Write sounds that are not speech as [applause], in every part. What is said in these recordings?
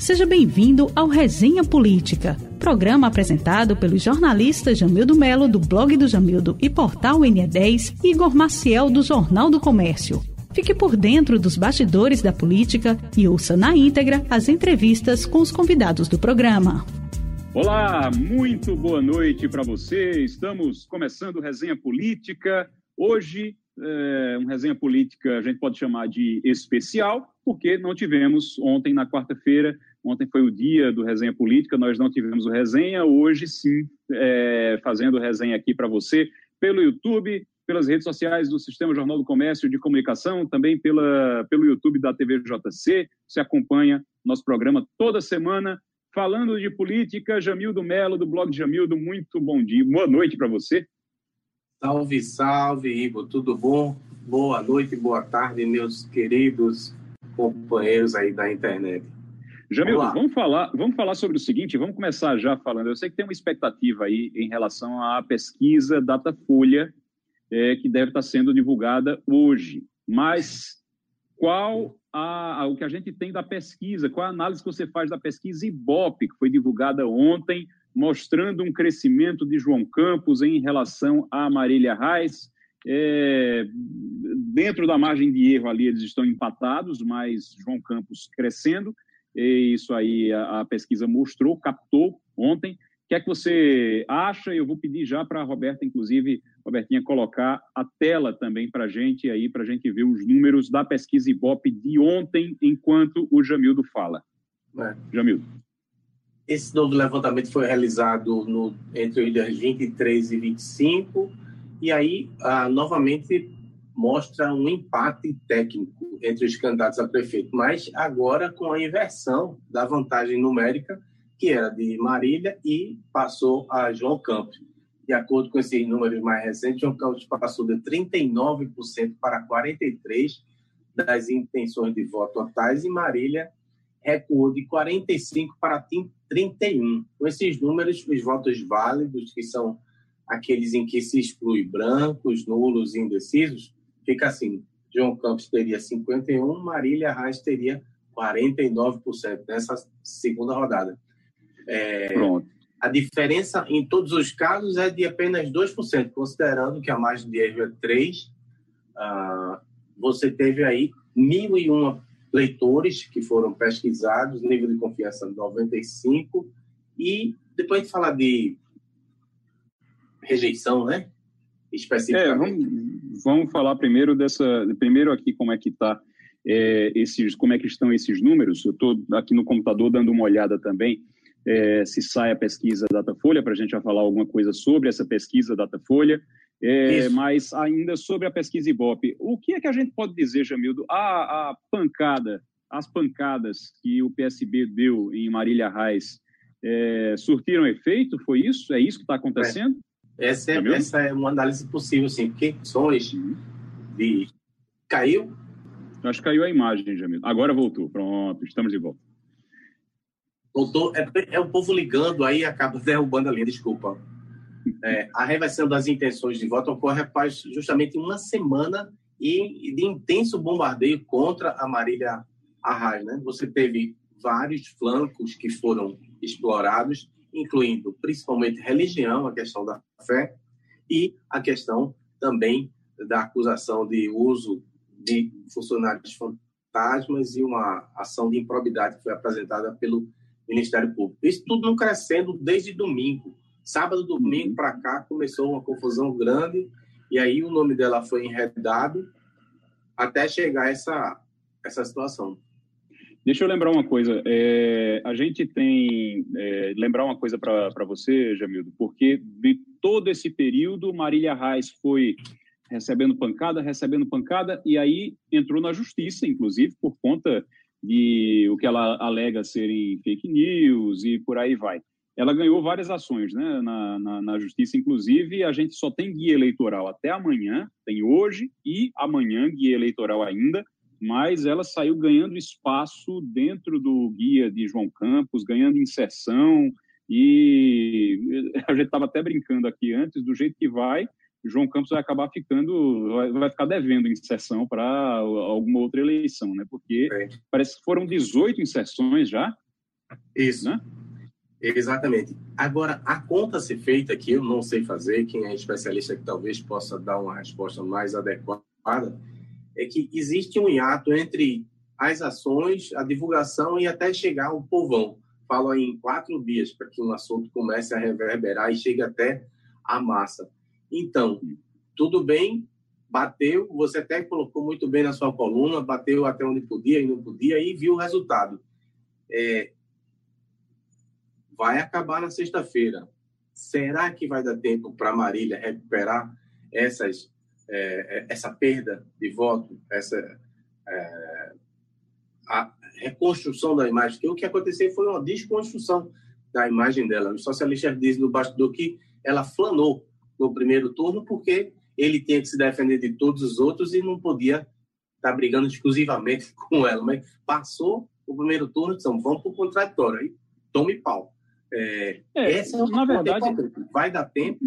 Seja bem-vindo ao Resenha Política, programa apresentado pelos jornalistas Jamildo Melo, do blog do Jamildo e portal NE10, e Igor Maciel, do Jornal do Comércio. Fique por dentro dos bastidores da política e ouça na íntegra as entrevistas com os convidados do programa. Olá, muito boa noite para você. Estamos começando Resenha Política. Hoje, é, um resenha política a gente pode chamar de especial, porque não tivemos ontem, na quarta-feira, ontem foi o dia do resenha política, nós não tivemos o resenha, hoje sim, é, fazendo resenha aqui para você, pelo YouTube, pelas redes sociais do Sistema Jornal do Comércio de Comunicação, também pela, pelo YouTube da TV JC, você acompanha nosso programa toda semana, falando de política, Jamildo Melo, do blog Jamildo, muito bom dia, boa noite para você. Salve, salve, Ivo, tudo bom? Boa noite, boa tarde, meus queridos companheiros aí da internet. Jamil, vamos, vamos, falar, vamos falar sobre o seguinte, vamos começar já falando. Eu sei que tem uma expectativa aí em relação à pesquisa Datafolha, é, que deve estar sendo divulgada hoje. Mas qual a, a, o que a gente tem da pesquisa? Qual a análise que você faz da pesquisa IBOP, que foi divulgada ontem, mostrando um crescimento de João Campos em relação a Marília Reis? É, dentro da margem de erro ali eles estão empatados, mas João Campos crescendo. E isso aí a, a pesquisa mostrou, captou ontem. O que é que você acha? Eu vou pedir já para a Roberta, inclusive, Robertinha, colocar a tela também para a gente aí, para a gente ver os números da pesquisa Ibope de ontem, enquanto o Jamildo fala. É. Jamildo. Esse novo levantamento foi realizado no, entre os dias 23 e 25, e aí, ah, novamente, mostra um empate técnico entre os candidatos a prefeito, mas agora com a inversão da vantagem numérica, que era de Marília, e passou a João Campos. De acordo com esses números mais recentes, João Campos passou de 39% para 43% das intenções de voto totais, e Marília recuou de 45% para 31%. Com esses números, os votos válidos, que são aqueles em que se exclui brancos, nulos e indecisos, fica assim: João Campos teria 51%, Marília Reis teria 49% nessa segunda rodada. É, Pronto. A diferença em todos os casos é de apenas 2%, considerando que a margem de erro é 3%. Ah, você teve aí 1.001 leitores que foram pesquisados, nível de confiança 95%, e depois de falar de rejeição, né? Especificamente. É, vamos, vamos falar primeiro dessa, primeiro aqui como é que está é, esses, como é que estão esses números. Eu estou aqui no computador dando uma olhada também é, se sai a pesquisa Datafolha para a gente já falar alguma coisa sobre essa pesquisa Datafolha. É, mas ainda sobre a pesquisa Ibope, o que é que a gente pode dizer, Jamildo? A, a pancada, as pancadas que o PSB deu em Marília Reis é, surtiram efeito? Foi isso? É isso que está acontecendo? Essa é, essa é uma análise possível, sim, porque sons de. Caiu? Acho que caiu a imagem, Jamil. Agora voltou. Pronto, estamos de volta. Voltou. É, é o povo ligando, aí acaba [laughs] derrubando a linha, desculpa. É, a reversão das intenções de voto ocorre após justamente uma semana e de intenso bombardeio contra a Marília Arraes. Né? Você teve vários flancos que foram explorados incluindo principalmente religião, a questão da fé, e a questão também da acusação de uso de funcionários fantasmas e uma ação de improbidade que foi apresentada pelo Ministério Público. Isso tudo não crescendo desde domingo. Sábado, domingo para cá começou uma confusão grande e aí o nome dela foi enredado até chegar essa essa situação. Deixa eu lembrar uma coisa. É, a gente tem. É, lembrar uma coisa para você, Jamildo, porque de todo esse período, Marília Reis foi recebendo pancada, recebendo pancada, e aí entrou na justiça, inclusive, por conta de o que ela alega serem fake news e por aí vai. Ela ganhou várias ações né, na, na, na justiça, inclusive, a gente só tem guia eleitoral até amanhã, tem hoje e amanhã guia eleitoral ainda mas ela saiu ganhando espaço dentro do guia de João Campos, ganhando inserção, e [laughs] a gente estava até brincando aqui antes, do jeito que vai, João Campos vai acabar ficando, vai ficar devendo inserção para alguma outra eleição, né? Porque é. parece que foram 18 inserções já, Isso. Né? Exatamente. Agora, a conta ser feita, que eu não sei fazer, quem é especialista que talvez possa dar uma resposta mais adequada, é que existe um hiato entre as ações, a divulgação e até chegar ao povão. Falo em quatro dias para que um assunto comece a reverberar e chegue até a massa. Então, tudo bem, bateu, você até colocou muito bem na sua coluna, bateu até onde podia e não podia e viu o resultado. É, vai acabar na sexta-feira. Será que vai dar tempo para Marília recuperar essas, é, é, essa perda de voto, essa é, a reconstrução da imagem? Porque o que aconteceu foi uma desconstrução da imagem dela. Os socialistas dizem no bastidor que ela flanou no primeiro turno porque ele tinha que se defender de todos os outros e não podia estar brigando exclusivamente [laughs] com ela. Mas passou o primeiro turno, então vamos para o contraditório. Aí tome pau. É, é, essa é na verdade vai dar tempo.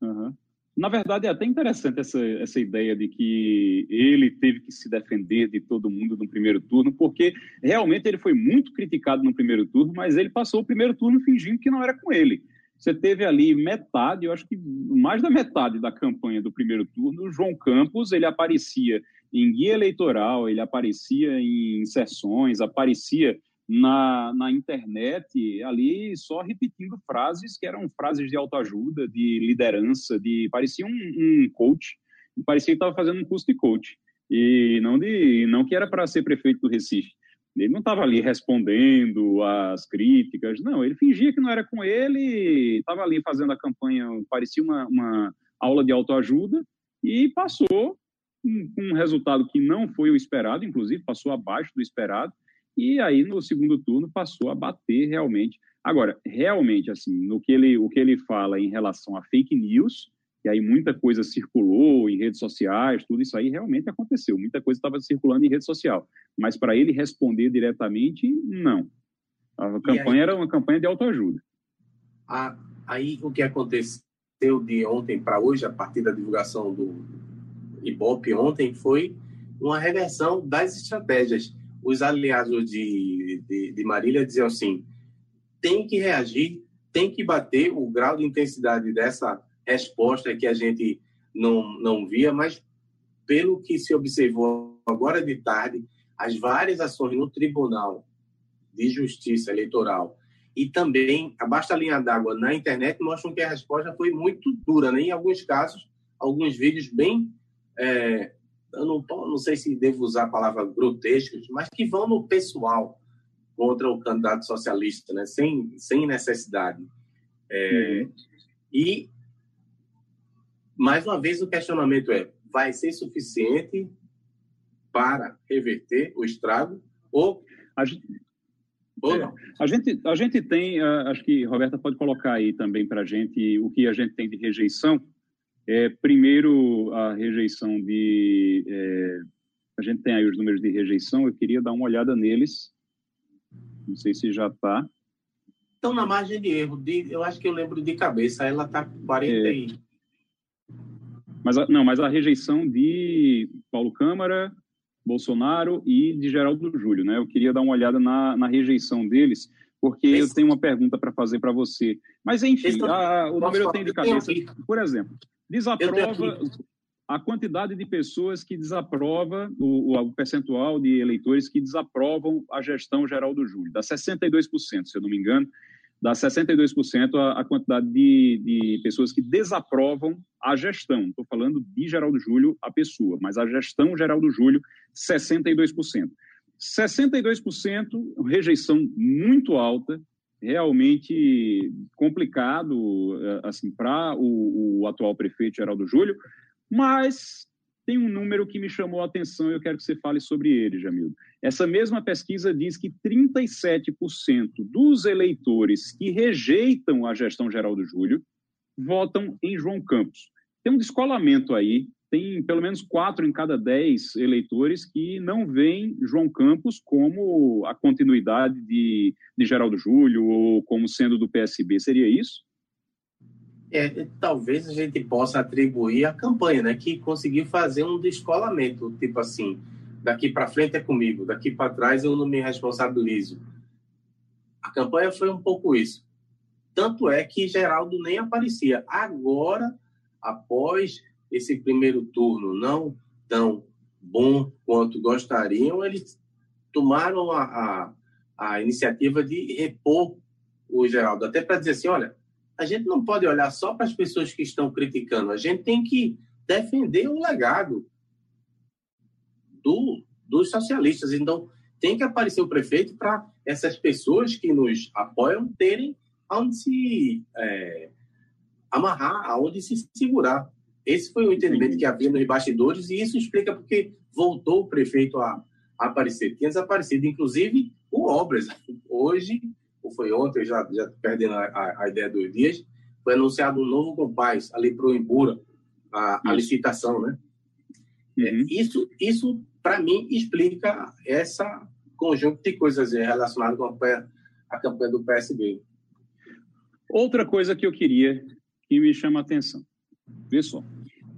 Uhum. Na verdade, é até interessante essa, essa ideia de que ele teve que se defender de todo mundo no primeiro turno, porque realmente ele foi muito criticado no primeiro turno, mas ele passou o primeiro turno fingindo que não era com ele. Você teve ali metade, eu acho que mais da metade da campanha do primeiro turno, João Campos, ele aparecia em guia eleitoral, ele aparecia em sessões, aparecia na, na internet ali só repetindo frases que eram frases de autoajuda, de liderança, de parecia um, um coach, parecia que estava fazendo um curso de coach e não de não que era para ser prefeito do Recife. Ele não estava ali respondendo às críticas, não, ele fingia que não era com ele, estava ali fazendo a campanha, parecia uma, uma aula de autoajuda e passou um, um resultado que não foi o esperado, inclusive passou abaixo do esperado, e aí no segundo turno passou a bater realmente. Agora, realmente, assim, no que ele, o que ele fala em relação a fake news, e aí muita coisa circulou em redes sociais, tudo isso aí realmente aconteceu, muita coisa estava circulando em rede social, mas para ele responder diretamente, não. A campanha aí, era uma campanha de autoajuda. A, aí o que aconteceu de ontem para hoje, a partir da divulgação do Ibope ontem, foi uma reversão das estratégias os aliados de, de, de Marília diziam assim: tem que reagir, tem que bater o grau de intensidade dessa resposta que a gente não, não via, mas pelo que se observou agora de tarde, as várias ações no Tribunal de Justiça Eleitoral e também abaixo da linha d'água na internet mostram que a resposta foi muito dura, né? em alguns casos, alguns vídeos bem é, eu não, não sei se devo usar a palavra grotescos, mas que vão no pessoal contra o candidato socialista, né? sem, sem necessidade. É, uhum. E, mais uma vez, o questionamento é: vai ser suficiente para reverter o estrago ou, a gente, ou é? A gente, a gente tem, uh, acho que Roberta pode colocar aí também para a gente o que a gente tem de rejeição é, primeiro, a rejeição de. É, a gente tem aí os números de rejeição, eu queria dar uma olhada neles. Não sei se já está. Estão na margem de erro. De, eu acho que eu lembro de cabeça, ela está 40 é. e. Mas a, não, mas a rejeição de Paulo Câmara, Bolsonaro e de Geraldo Júlio, né? Eu queria dar uma olhada na, na rejeição deles, porque Esse... eu tenho uma pergunta para fazer para você. Mas enfim, a, o número eu tenho de cabeça. Por exemplo, Desaprova a quantidade de pessoas que desaprova, o, o, percentual de eleitores que desaprovam a gestão geral do Júlio. Dá 62%, se eu não me engano, dá 62% a, a quantidade de, de pessoas que desaprovam a gestão. Estou falando de Geraldo Júlio, a pessoa, mas a gestão Geraldo Júlio, 62%. 62%, rejeição muito alta, realmente complicado eh, assim para o, o, atual prefeito Geraldo Júlio, mas tem um número que me chamou a atenção e eu quero que você fale sobre ele, Jamildo. Essa mesma pesquisa diz que 37% dos eleitores que rejeitam a gestão Geraldo Júlio votam em João Campos. Tem um descolamento aí tem pelo menos quatro em cada dez eleitores que não veem João Campos como a continuidade de, de Geraldo Júlio ou como sendo do PSB. Seria isso? É, talvez a gente possa atribuir a campanha, né, que conseguiu fazer um descolamento, tipo assim, daqui para frente é comigo, daqui para trás eu não me responsabilizo. A campanha foi um pouco isso. Tanto é que Geraldo nem aparecia. Agora, após esse primeiro turno não tão bom quanto gostariam, eles tomaram a, a, a iniciativa de repor o Geraldo, até para dizer assim, olha, a gente não pode olhar só para as pessoas que estão criticando, a gente tem que defender o legado do, dos socialistas. Então, tem que aparecer o prefeito para essas pessoas que nos apoiam terem onde se é, amarrar, aonde se segurar. Esse foi o entendimento que havia nos bastidores e isso explica porque voltou o prefeito a, a aparecer. Tinha desaparecido, inclusive, o Obras. Hoje, ou foi ontem, já, já perdendo a, a, a ideia dos dias, foi anunciado um novo compás ali para o Embura, a, a licitação, né? É, uhum. Isso, isso para mim, explica essa conjunto de coisas relacionadas com a campanha, a campanha do PSB. Outra coisa que eu queria que me chama a atenção. Vê só.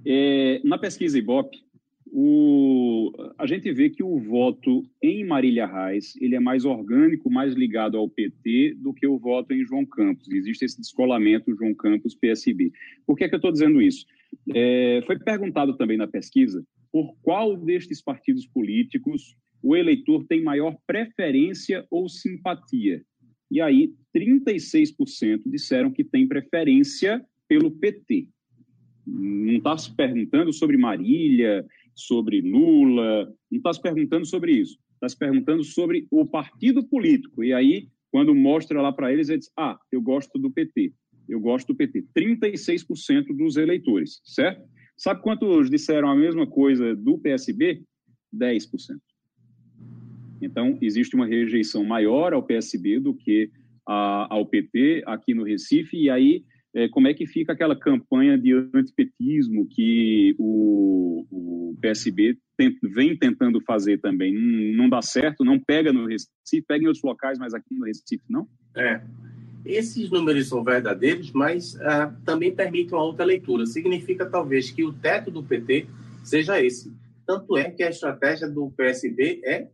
É, na pesquisa Ibope, o, a gente vê que o voto em Marília Reis ele é mais orgânico, mais ligado ao PT do que o voto em João Campos. Existe esse descolamento João Campos-PSB. Por que, é que eu estou dizendo isso? É, foi perguntado também na pesquisa por qual destes partidos políticos o eleitor tem maior preferência ou simpatia. E aí, 36% disseram que tem preferência pelo PT. Não está se perguntando sobre Marília, sobre Lula, não está se perguntando sobre isso. Está se perguntando sobre o partido político. E aí, quando mostra lá para eles, eles ah, eu gosto do PT. Eu gosto do PT. 36% dos eleitores, certo? Sabe quantos disseram a mesma coisa do PSB? 10%. Então, existe uma rejeição maior ao PSB do que a, ao PT aqui no Recife, e aí é, como é que fica aquela campanha de antipetismo que o, o PSB vem tentando fazer também? Não, não, dá certo, não pega no Recife, pega em outros locais, mas aqui no Recife não? É. Esses números são verdadeiros, mas ah, também permitem uma outra leitura. Significa talvez que o teto do PT seja esse. Tanto é que a estratégia do PSB é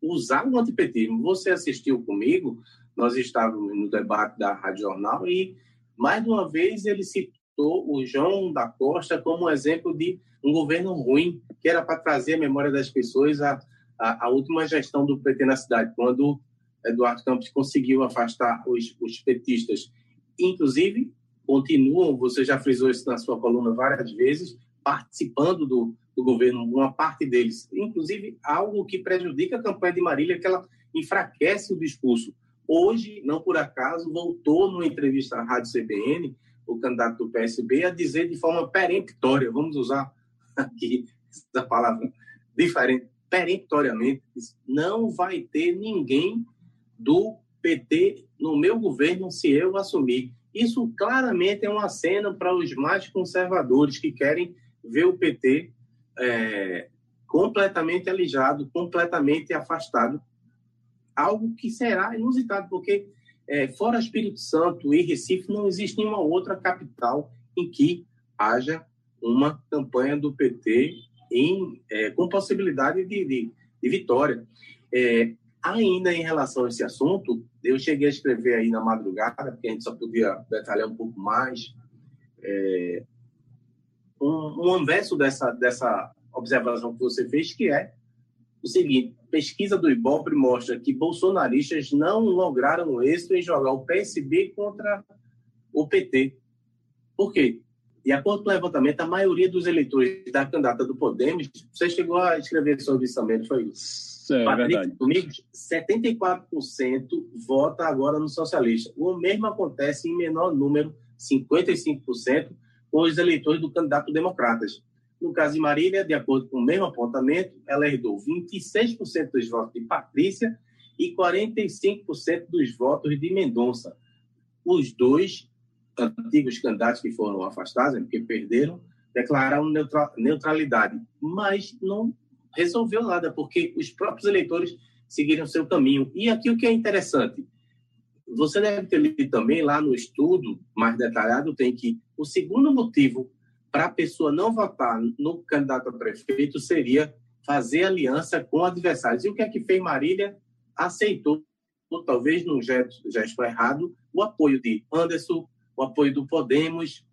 usar o antipetismo. Você assistiu comigo, nós estávamos no debate da Rádio Jornal e mais uma vez ele citou o João da Costa como exemplo de um governo ruim, que era para trazer a memória das pessoas a, última gestão do PT na cidade, quando Eduardo Campos conseguiu afastar os, os petistas. Inclusive, continuam, você já frisou isso na sua coluna várias vezes, participando do, do governo, uma parte deles. Inclusive, algo que prejudica a campanha de Marília, que ela enfraquece o discurso. Hoje, não por acaso, voltou numa entrevista à Rádio CBN, o candidato do PSB, a dizer de forma peremptória, vamos usar [laughs] aqui essa palavra diferente, peremptoriamente, não vai ter ninguém do PT no meu governo se eu assumir. Isso claramente é uma cena para os mais conservadores que querem ver o PT é, completamente alijado, completamente afastado algo que será inusitado, porque é, fora Espírito Santo e Recife, não existe nenhuma outra capital em que haja uma campanha do PT em, é, com possibilidade de, de, de vitória. É, ainda em relação a esse assunto, eu cheguei a escrever aí na madrugada, porque a gente só podia detalhar um pouco mais, é, um, um anverso dessa, dessa observação que você fez, que é o seguinte: pesquisa do Ibope mostra que bolsonaristas não lograram êxito em jogar o PSB contra o PT. Por quê? De acordo com o levantamento, a maioria dos eleitores da candidata do Podemos, você chegou a escrever sobre isso também, foi isso? É, Patrick, verdade. Comigo, 74% vota agora no socialista. O mesmo acontece em menor número, 55%, com os eleitores do candidato democratas. No caso de Marília, de acordo com o mesmo apontamento, ela herdou 26% dos votos de Patrícia e 45% dos votos de Mendonça. Os dois antigos candidatos que foram afastados, né, porque perderam, declararam neutralidade, mas não resolveu nada, porque os próprios eleitores seguiram seu caminho. E aqui o que é interessante, você deve ter lido também lá no estudo mais detalhado, tem que o segundo motivo para a pessoa não votar no candidato a prefeito seria fazer aliança com adversários. E o que é que fez Marília? Aceitou talvez num gesto, gesto errado, o apoio de Anderson, o apoio do Podemos,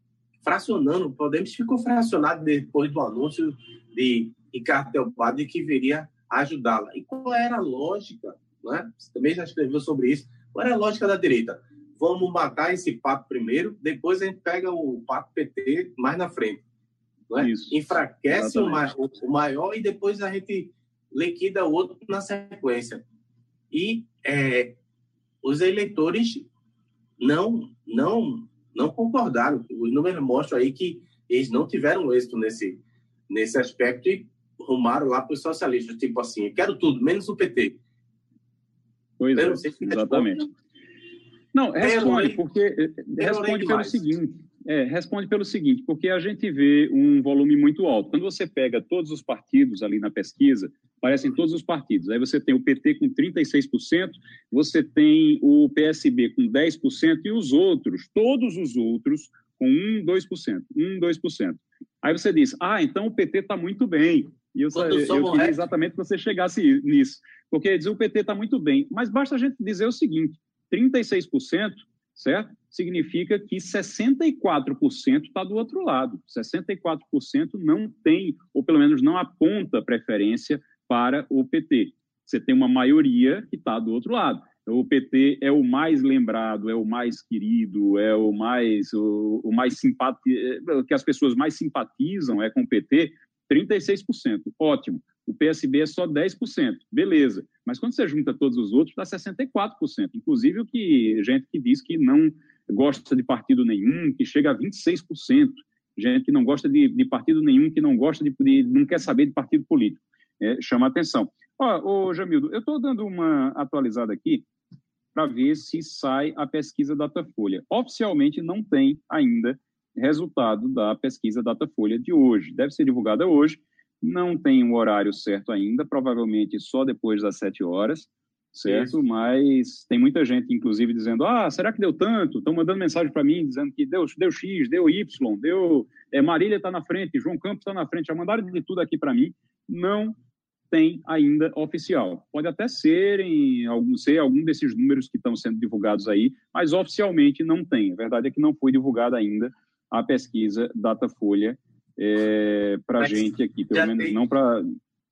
fracionando. O Podemos ficou fracionado depois do anúncio de Ricardo Teobaldi que viria ajudá-la. E qual era a lógica? Né? Você também já escreveu sobre isso. Qual era a lógica da direita? Vamos matar esse papo primeiro, depois a gente pega o papo PT mais na frente. Isso, Enfraquece o maior, o maior e depois a gente liquida o outro na sequência. E é, os eleitores não, não, não concordaram. Os números mostram aí que eles não tiveram êxito nesse, nesse aspecto e rumaram lá para os socialistas, tipo assim, quero tudo, menos o PT. Pois é, exatamente. Não, responde, porque responde pelo seguinte. É, responde pelo seguinte, porque a gente vê um volume muito alto. Quando você pega todos os partidos ali na pesquisa, aparecem todos os partidos. Aí você tem o PT com 36%, você tem o PSB com 10% e os outros, todos os outros, com 1, 2%. 1, 2%. Aí você diz, ah, então o PT está muito bem. E eu, eu, eu queria exatamente que você chegasse nisso. Porque diz, o PT está muito bem. Mas basta a gente dizer o seguinte, 36%, certo? Significa que 64% está do outro lado. 64% não tem, ou pelo menos não aponta preferência para o PT. Você tem uma maioria que está do outro lado. O PT é o mais lembrado, é o mais querido, é o mais o, o mais simpati... que as pessoas mais simpatizam é com o PT, 36%. Ótimo. O PSB é só 10%. Beleza. Mas quando você junta todos os outros, dá 64%. Inclusive o que gente que diz que não gosta de partido nenhum, que chega a 26%. Gente que não gosta de, de partido nenhum, que não gosta de, de, não quer saber de partido político. É, chama atenção. Ó, ô, Jamildo, eu estou dando uma atualizada aqui para ver se sai a pesquisa Datafolha. Oficialmente não tem ainda resultado da pesquisa Datafolha de hoje. Deve ser divulgada hoje, não tem um horário certo ainda, provavelmente só depois das sete horas, certo? Isso. Mas tem muita gente, inclusive, dizendo: ah, será que deu tanto? Estão mandando mensagem para mim dizendo que deu, deu X, deu Y, deu. É, Marília está na frente, João Campos está na frente, já mandaram de tudo aqui para mim. Não tem ainda oficial. Pode até ser, em algum, ser algum desses números que estão sendo divulgados aí, mas oficialmente não tem. A verdade é que não foi divulgada ainda a pesquisa Datafolha é, para a gente aqui, pelo menos tem, não para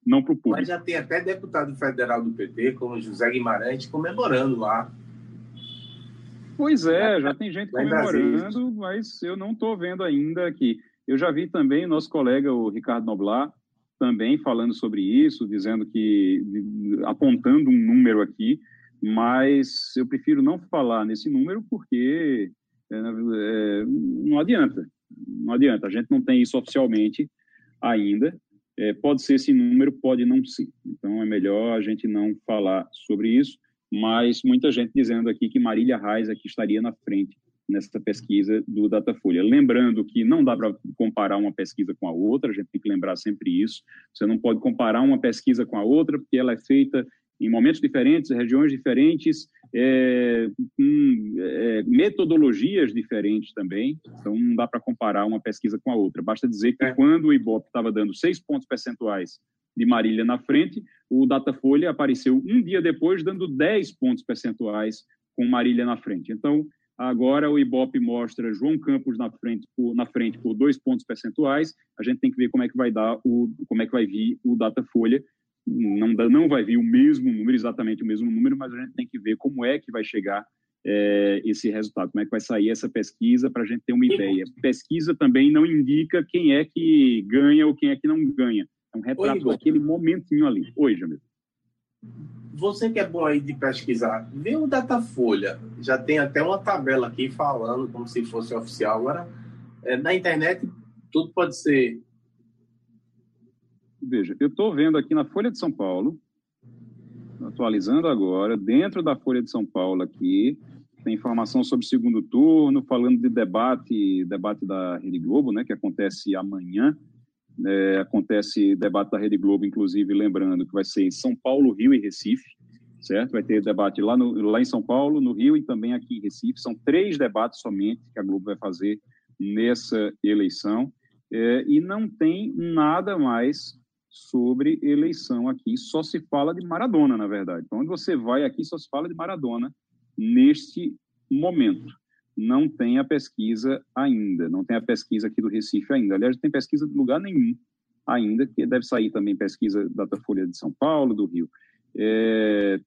não o público. Mas já tem até deputado federal do PT, como José Guimarães, comemorando lá. Pois é, já tem gente comemorando, mas eu não estou vendo ainda aqui. Eu já vi também nosso colega, o Ricardo Noblar, também falando sobre isso, dizendo que apontando um número aqui, mas eu prefiro não falar nesse número porque é, é, não adianta, não adianta. A gente não tem isso oficialmente ainda. É, pode ser esse número, pode não ser. Então é melhor a gente não falar sobre isso. Mas muita gente dizendo aqui que Marília Reis aqui estaria na frente nessa pesquisa do Datafolha. Lembrando que não dá para comparar uma pesquisa com a outra, a gente tem que lembrar sempre isso. Você não pode comparar uma pesquisa com a outra, porque ela é feita em momentos diferentes, regiões diferentes, é, com é, metodologias diferentes também. Então, não dá para comparar uma pesquisa com a outra. Basta dizer que é. quando o Ibope estava dando seis pontos percentuais de Marília na frente, o Datafolha apareceu um dia depois, dando 10 pontos percentuais com Marília na frente. Então, Agora o Ibope mostra João Campos na frente, por, na frente por dois pontos percentuais. A gente tem que ver como é que vai dar o, como é que vai vir o Datafolha. Não, não vai vir o mesmo número, exatamente o mesmo número, mas a gente tem que ver como é que vai chegar é, esse resultado, como é que vai sair essa pesquisa para a gente ter uma ideia. Pesquisa também não indica quem é que ganha ou quem é que não ganha. É um retrato Oi, daquele momentinho ali. Oi, Jamil você que é bom aí de pesquisar, vê o Datafolha. Já tem até uma tabela aqui falando como se fosse oficial. Agora, é, na internet, tudo pode ser. Veja, eu estou vendo aqui na Folha de São Paulo, atualizando agora, dentro da Folha de São Paulo aqui, tem informação sobre o segundo turno, falando de debate, debate da Rede Globo, né, que acontece amanhã. É, acontece debate da Rede Globo, inclusive, lembrando que vai ser em São Paulo, Rio e Recife, certo? Vai ter debate lá, no, lá em São Paulo, no Rio e também aqui em Recife. São três debates somente que a Globo vai fazer nessa eleição. É, e não tem nada mais sobre eleição aqui. Só se fala de Maradona, na verdade. Então, onde você vai aqui, só se fala de Maradona neste momento. Não tem a pesquisa ainda, não tem a pesquisa aqui do Recife ainda. Aliás, não tem pesquisa de lugar nenhum ainda, que deve sair também pesquisa da Datafolha de São Paulo, do Rio. É,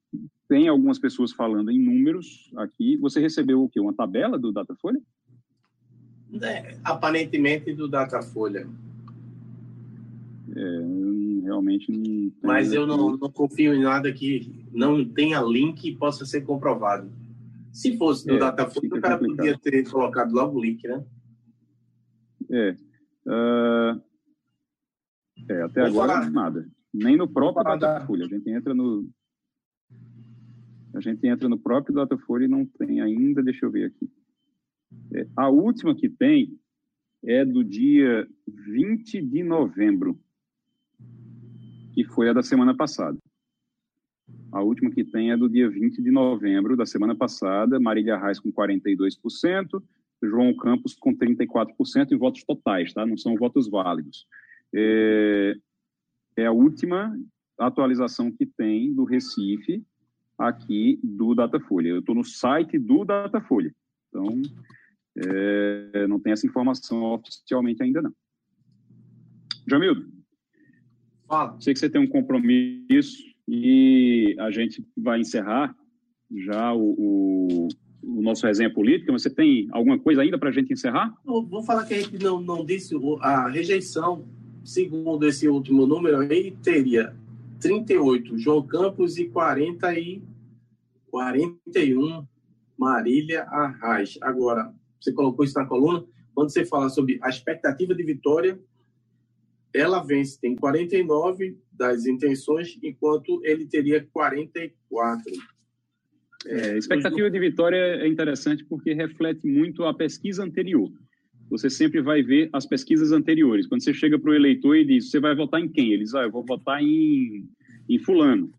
tem algumas pessoas falando em números aqui. Você recebeu o quê? Uma tabela do Datafolha? É, aparentemente do Datafolha. É, realmente não. Mas eu não, não, confio em nada que não tenha link e possa ser comprovado. Se fosse do é, Datafolha, o cara complicado. podia ter colocado logo o link, né? É. Uh, é até Vou agora falar. nada. Nem no próprio Datafolha. A gente entra no. A gente entra no próprio Datafolha e não tem ainda. Deixa eu ver aqui. É, a última que tem é do dia 20 de novembro que foi a da semana passada. A última que tem é do dia 20 de novembro da semana passada, Marília Reis com 42%, João Campos com 34% em votos totais, tá? Não são votos válidos. É, é a última atualização que tem do Recife aqui do Datafolha. Eu estou no site do Datafolha, então é, não tem essa informação oficialmente ainda não. Jamildo, Fala. Sei que você tem um compromisso e a gente vai encerrar já o, o, o nosso resenha política. Você tem alguma coisa ainda para a gente encerrar? Eu vou falar que a gente não, não disse a rejeição, segundo esse último número, aí teria 38 João Campos e 40 e 41 Marília Arraes. Agora, você colocou isso na coluna, quando você fala sobre a expectativa de vitória ela vence, tem 49 das intenções, enquanto ele teria 44. É, a expectativa de vitória é interessante porque reflete muito a pesquisa anterior. Você sempre vai ver as pesquisas anteriores. Quando você chega para o eleitor e diz, você vai votar em quem? Ele diz, ah, eu vou votar em, em fulano.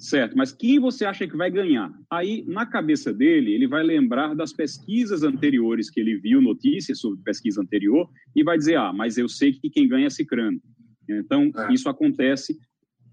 Certo, mas quem você acha que vai ganhar? Aí, na cabeça dele, ele vai lembrar das pesquisas anteriores que ele viu, notícias sobre pesquisa anterior, e vai dizer: ah, mas eu sei que quem ganha é Cicrano. Então, é. isso acontece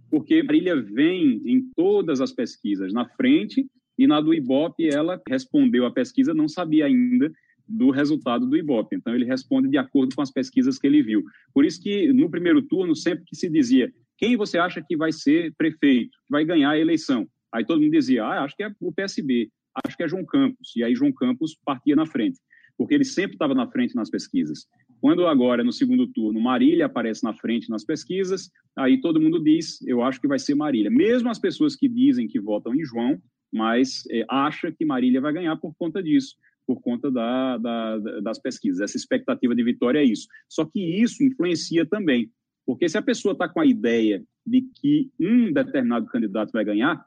porque Marília vem em todas as pesquisas na frente, e na do Ibope ela respondeu a pesquisa, não sabia ainda do resultado do Ibope. Então, ele responde de acordo com as pesquisas que ele viu. Por isso que, no primeiro turno, sempre que se dizia quem você acha que vai ser prefeito, que vai ganhar a eleição? Aí todo mundo dizia, ah, acho que é o PSB, acho que é João Campos. E aí João Campos partia na frente, porque ele sempre estava na frente nas pesquisas. Quando agora, no segundo turno, Marília aparece na frente nas pesquisas, aí todo mundo diz, eu acho que vai ser Marília. Mesmo as pessoas que dizem que votam em João, mas é, acha que Marília vai ganhar por conta disso, por conta da, da, das pesquisas. Essa expectativa de vitória é isso. Só que isso influencia também porque se a pessoa está com a ideia de que um determinado candidato vai ganhar,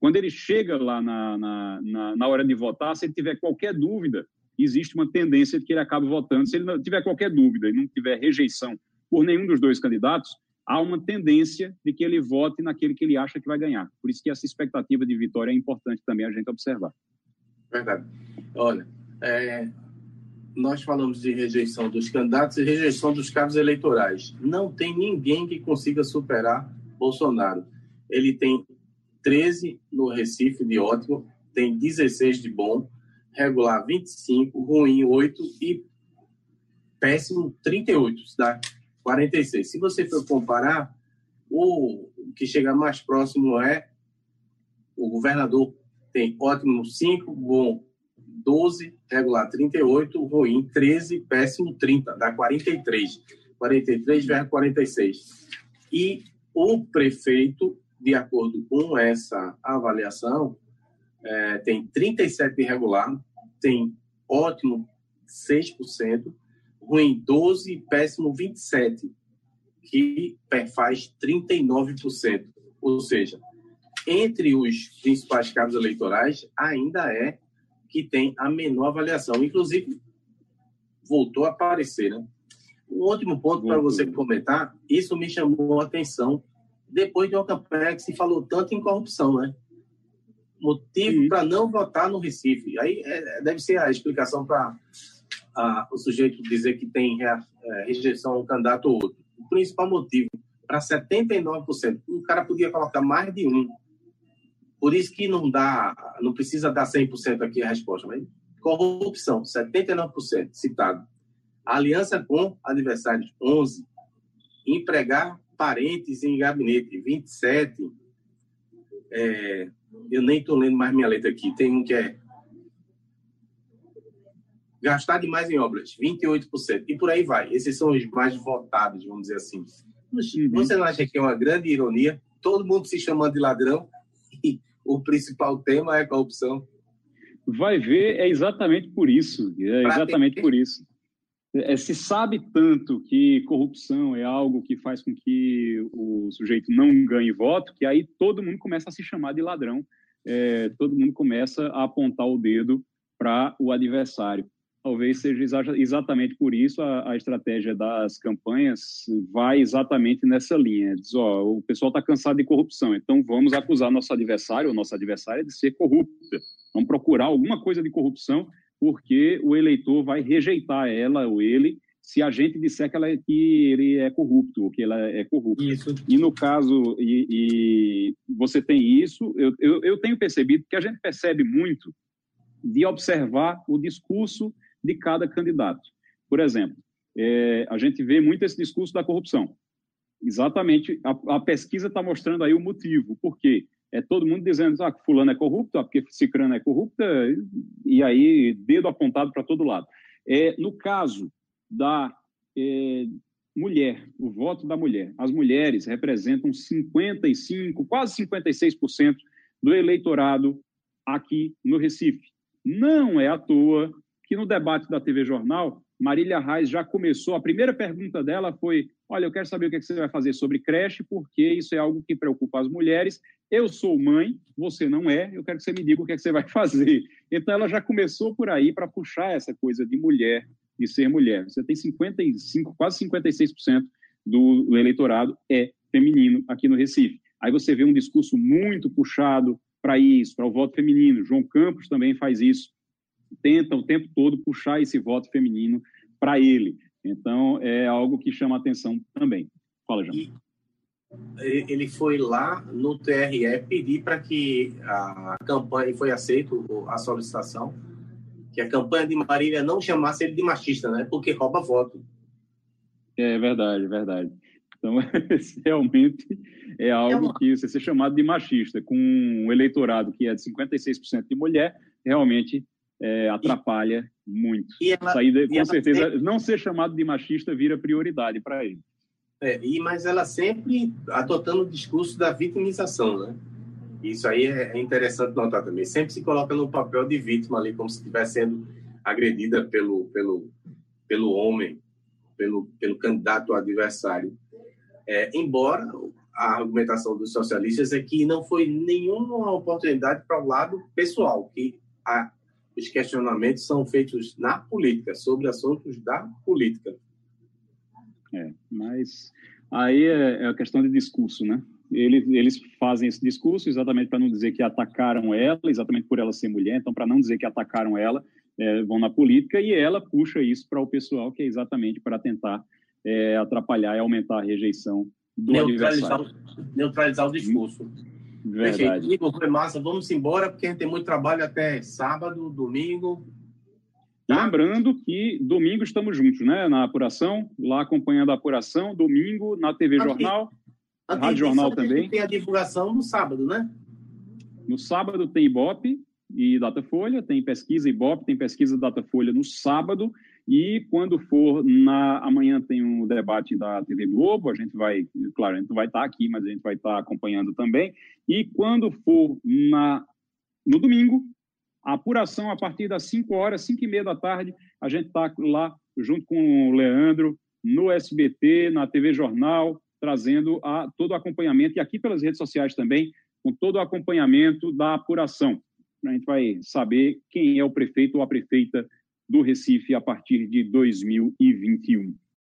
quando ele chega lá na, na, na, na hora de votar, se ele tiver qualquer dúvida, existe uma tendência de que ele acabe votando. Se ele não tiver qualquer dúvida e não tiver rejeição por nenhum dos dois candidatos, há uma tendência de que ele vote naquele que ele acha que vai ganhar. Por isso que essa expectativa de vitória é importante também a gente observar. Verdade. Olha, é, nós falamos de rejeição dos candidatos e rejeição dos cargos eleitorais. Não tem ninguém que consiga superar Bolsonaro. Ele tem 13 no Recife de ótimo, tem 16 de bom, regular 25, ruim 8 e péssimo 38, dá 46. Se você for comparar, o que chega mais próximo é o governador tem ótimo 5, bom 12, regular 38, ruim 13, péssimo 30, dá 43. 43 versus 46. E o prefeito, de acordo com essa avaliação, é, tem 37 irregular, tem ótimo 6%, ruim 12, péssimo 27, que faz 39%. Ou seja, entre os principais cargos eleitorais, ainda é que tem a menor avaliação. Inclusive, voltou a aparecer, né? Um último ponto para você comentar, isso me chamou a atenção depois de uma campanha que se falou tanto em corrupção, né? Motivo para não votar no Recife. Aí é, deve ser a explicação para o sujeito dizer que tem é, rejeição a um candidato ou outro. O principal motivo para 79%. O cara podia colocar mais de um. Por isso que não dá, não precisa dar 100% aqui a resposta, mas corrupção, 79% citado. Aliança com adversários, 11. Empregar parentes em gabinete, 27. É, eu nem estou lendo mais minha letra aqui. Tem um que é gastar demais em obras, 28%. E por aí vai. Esses são os mais votados, vamos dizer assim. Você não acha que é uma grande ironia? Todo mundo se chamando de ladrão e [laughs] o principal tema é corrupção. Vai ver, é exatamente por isso. É exatamente por isso. É, se sabe tanto que corrupção é algo que faz com que o sujeito não ganhe voto, que aí todo mundo começa a se chamar de ladrão, é, todo mundo começa a apontar o dedo para o adversário. Talvez seja exatamente por isso a, a estratégia das campanhas vai exatamente nessa linha. Diz, ó, o pessoal está cansado de corrupção, então vamos acusar nosso adversário ou nossa adversária de ser corrupta. Vamos procurar alguma coisa de corrupção, porque o eleitor vai rejeitar ela ou ele se a gente disser que, ela, é, que ele é corrupto, ou que ela é corrupta. Isso. E no caso, e, e você tem isso, eu, eu, eu tenho percebido que a gente percebe muito de observar o discurso de cada candidato. Por exemplo, é, a gente vê muito esse discurso da corrupção. Exatamente, a, a pesquisa está mostrando aí o motivo. Por quê? É todo mundo dizendo ah, fulano é corrupto, ah, porque cicrano é corrupta, e aí dedo apontado para todo lado. É, no caso da é, mulher, o voto da mulher, as mulheres representam 55, quase 56% do eleitorado aqui no Recife. Não é à toa que no debate da TV Jornal, Marília Reis já começou, a primeira pergunta dela foi, olha, eu quero saber o que, é que você vai fazer sobre creche, porque isso é algo que preocupa as mulheres. Eu sou mãe, você não é, eu quero que você me diga o que, é que você vai [laughs] fazer. Então, ela já começou por aí para puxar essa coisa de mulher, de ser mulher. Você tem 55, quase 56% do eleitorado é feminino aqui no Recife. Aí você vê um discurso muito puxado para isso, para o voto feminino. João Campos também faz isso tenta o tempo todo puxar esse voto feminino para ele. Então, é algo que chama atenção também. Fala, João. Ele foi lá no TRE pedir para que a campanha, e foi aceito a solicitação, que a campanha de Marília não chamasse ele de machista, né? Porque rouba voto. É verdade, verdade. Então, [laughs] realmente é algo é que você ser chamado de machista com um eleitorado que é de 56% de mulher, realmente é, atrapalha e, muito. E ela, com certeza, sempre... não ser chamado de machista vira prioridade para ele. É, e, mas ela sempre adotando o discurso da vitimização, né? Isso aí é, é interessante notar também. Sempre se coloca no papel de vítima ali, como se estivesse sendo agredida pelo, pelo, pelo homem, pelo, pelo candidato adversário. É, embora a argumentação dos socialistas é que não foi nenhuma oportunidade para o lado pessoal, que a, os questionamentos são feitos na política, sobre assuntos da política. É, mas aí é, é a questão de discurso, né? Eles, eles fazem esse discurso exatamente para não dizer que atacaram ela, exatamente por ela ser mulher, então para não dizer que atacaram ela, é, vão na política e ela puxa isso para o pessoal, que é exatamente para tentar é, atrapalhar e aumentar a rejeição do neutralizar, adversário. Neutralizar o discurso. Verdade. Perfeito. foi massa. Vamos embora, porque a gente tem muito trabalho até sábado, domingo. Tá? Lembrando que domingo estamos juntos, né? Na apuração, lá acompanhando a apuração. Domingo na TV Jornal, Rádio Jornal também. Tem a divulgação no sábado, né? No sábado tem Ibope e Datafolha, tem pesquisa Ibope, tem pesquisa Datafolha no sábado. E quando for na amanhã tem um debate da TV Globo, a gente vai, claro, a gente vai estar aqui, mas a gente vai estar acompanhando também. E quando for na no domingo, a apuração a partir das 5 horas, 5 e meia da tarde, a gente está lá junto com o Leandro no SBT, na TV Jornal, trazendo a, todo o acompanhamento e aqui pelas redes sociais também, com todo o acompanhamento da apuração. A gente vai saber quem é o prefeito ou a prefeita do Recife a partir de 2021.